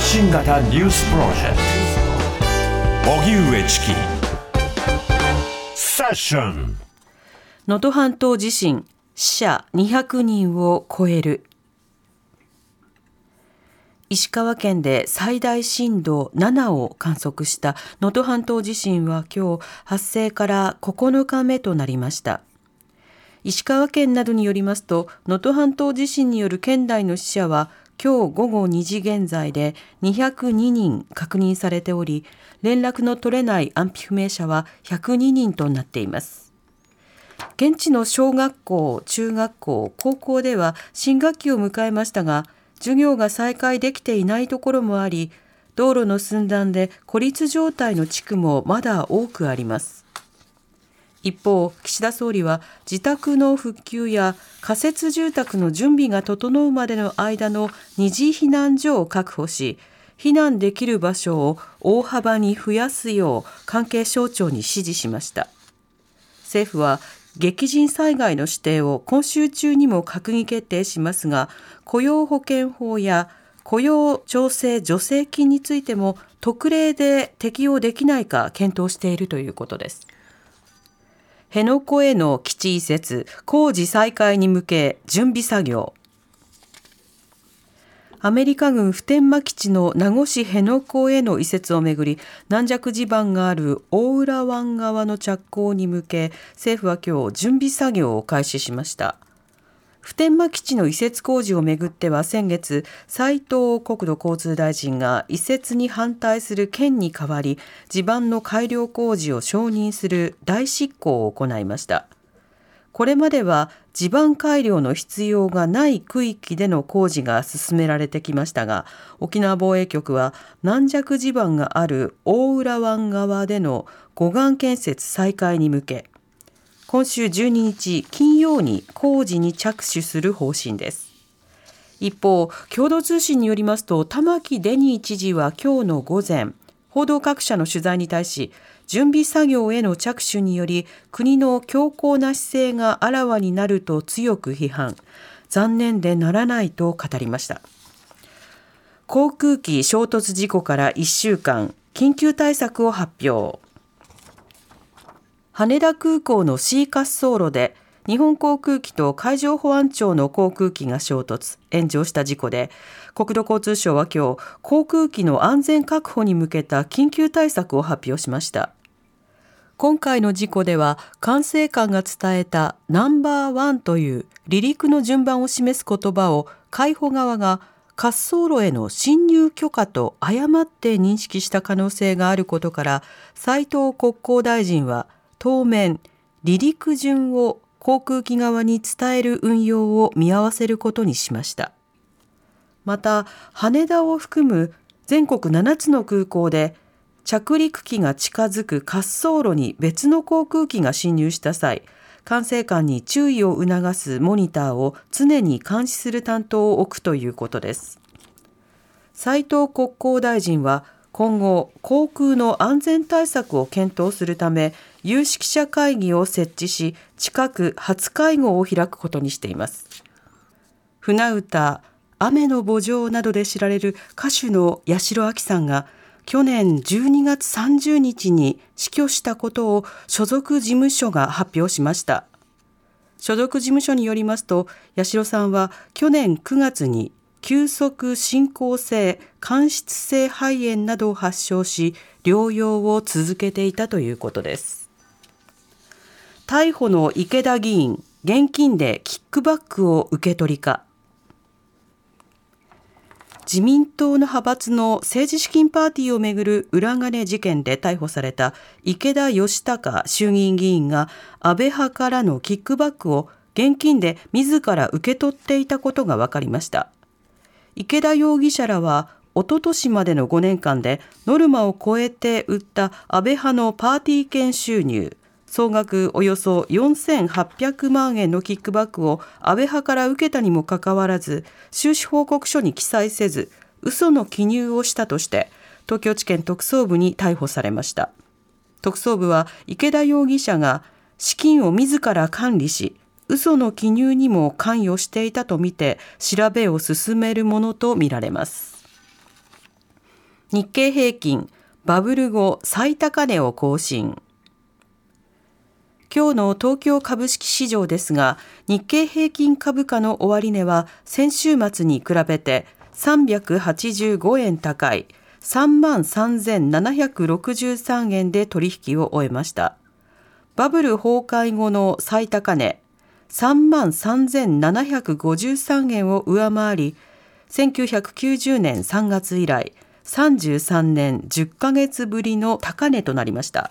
発信型ニュースプロジェクト。荻上チキ。セッション。能登半島地震。死者200人を超える。石川県で最大震度7を観測した能登半島地震は今日発生から9日目となりました。石川県などによりますと能登半島地震による県内の死者は今日午後2時現在で202人確認されており連絡の取れない安否不明者は102人となっています。現地の小学校、中学校、高校では新学期を迎えましたが授業が再開できていないところもあり道路の寸断で孤立状態の地区もまだ多くあります。一方、岸田総理は自宅の復旧や仮設住宅の準備が整うまでの間の二次避難所を確保し、避難できる場所を大幅に増やすよう関係省庁に指示しました。政府は激甚災害の指定を今週中にも閣議決定しますが、雇用保険法や雇用調整助成金についても特例で適用できないか検討しているということです。辺野古への基地移設、工事再開に向け準備作業。アメリカ軍普天間基地の名護市辺野古への移設をめぐり軟弱地盤がある大浦湾側の着工に向け政府は今日準備作業を開始しました普天間基地の移設工事をめぐっては先月斉藤国土交通大臣が移設に反対する県に代わり地盤の改良工事を承認する大執行を行いました。これまでは地盤改良の必要がない区域での工事が進められてきましたが沖縄防衛局は軟弱地盤がある大浦湾側での護岸建設再開に向け今週12日金曜に工事に着手する方針です。一方共同通信によりますと玉城デニー知事は今日の午前報道各社の取材に対し準備作業への着手により国の強硬な姿勢があらわになると強く批判。残念でならないと語りました。航空機衝突事故から1週間緊急対策を発表。羽田空港の C 滑走路で日本航空機と海上保安庁の航空機が衝突、炎上した事故で、国土交通省は今日、航空機の安全確保に向けた緊急対策を発表しました。今回の事故では、管制官が伝えたナンバーワンという離陸の順番を示す言葉を海保側が滑走路への侵入許可と誤って認識した可能性があることから、斉藤国交大臣は、当面離陸順を航空機側に伝える運用を見合わせることにしました。また羽田を含む全国7つの空港で着陸機が近づく滑走路に別の航空機が侵入した際管制官に注意を促すモニターを常に監視する担当を置くということです。斉藤国交大臣は今後航空の安全対策を検討するため有識者会議を設置し近く初会合を開くことにしています。船歌雨の墓場などで知られる歌手の八代亜紀さんが去年12月30日に死去したことを所属事務所が発表しました。所属事務所によりますと八代さんは去年9月に急速進行性間質性肺炎などを発症し療養を続けていたということです。逮捕の池田議員現金でキックバックを受け取りか。自民党の派閥の政治資金パーティーをめぐる裏金事件で逮捕された池田義孝衆議院議員が安倍派からのキックバックを現金で自ら受け取っていたことが分かりました。池田容疑者らはおととしまでの5年間でノルマを超えて売った安倍派のパーティー券収入総額およそ4800万円のキックバックを安倍派から受けたにもかかわらず収支報告書に記載せず嘘の記入をしたとして東京地検特捜部に逮捕されました。特捜部は池田容疑者が資金を自ら管理し嘘の記入にも関与していたとみて調べを進めるものとみられます。日経平均バブル後最高値を更新。今日の東京株式市場ですが日経平均株価の終値は先週末に比べて385円高い3万3763円で取引を終えました。バブル崩壊後の最高値3万3753円を上回り1990年3月以来33年10ヶ月ぶりの高値となりました。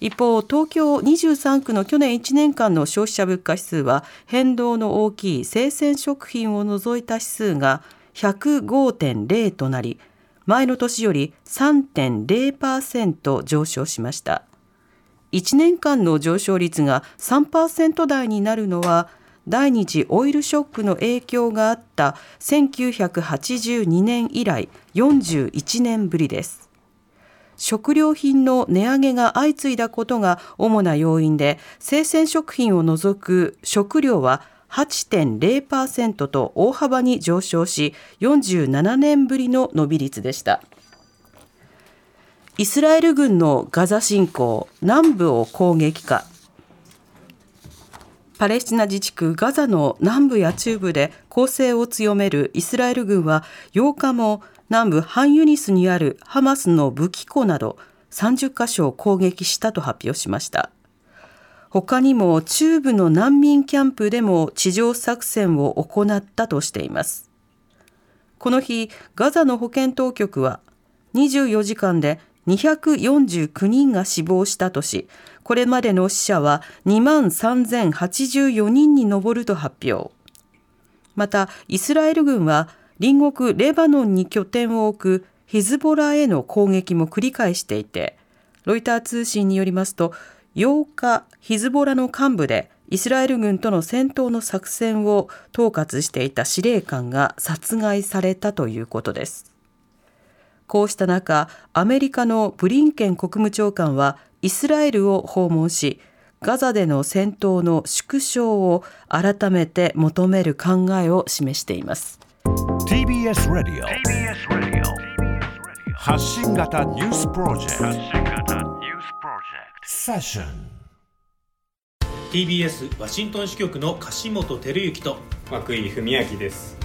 一方東京23区の去年1年間の消費者物価指数は変動の大きい生鮮食品を除いた指数が105.0となり前の年より3.0%上昇しました。1年間の上昇率が3%台になるのは第二次オイルショックの影響があった1982年以来41年ぶりです。食料品の値上げが相次いだことが主な要因で生鮮食品を除く食料は8.0%と大幅に上昇し47年ぶりの伸び率でした。イスラエル軍のガザ侵攻南部を攻撃かパレスチナ自治区ガザの南部や中部で攻勢を強めるイスラエル軍は8日も南部ハンユニスにあるハマスの武器庫など30カ所を攻撃したと発表しました。他にも中部の難民キャンプでも地上作戦を行ったとしています。この日、ガザの保健当局は24時間で249人が死亡したとし、これまでの死者は2万3084人に上ると発表。また、イスラエル軍は隣国レバノンに拠点を置くヒズボラへの攻撃も繰り返していて、ロイター通信によりますと、8日、ヒズボラの幹部でイスラエル軍との戦闘の作戦を統括していた司令官が殺害されたということです。こうした中、アメリカのブリンケン国務長官はイスラエルを訪問し、ガザでの戦闘の縮小を改めて求める考えを示しています。TBS ラディオ発信型ニュースプロジェクト。セッション TBS ワシントン支局の樫本照之と涌井文明です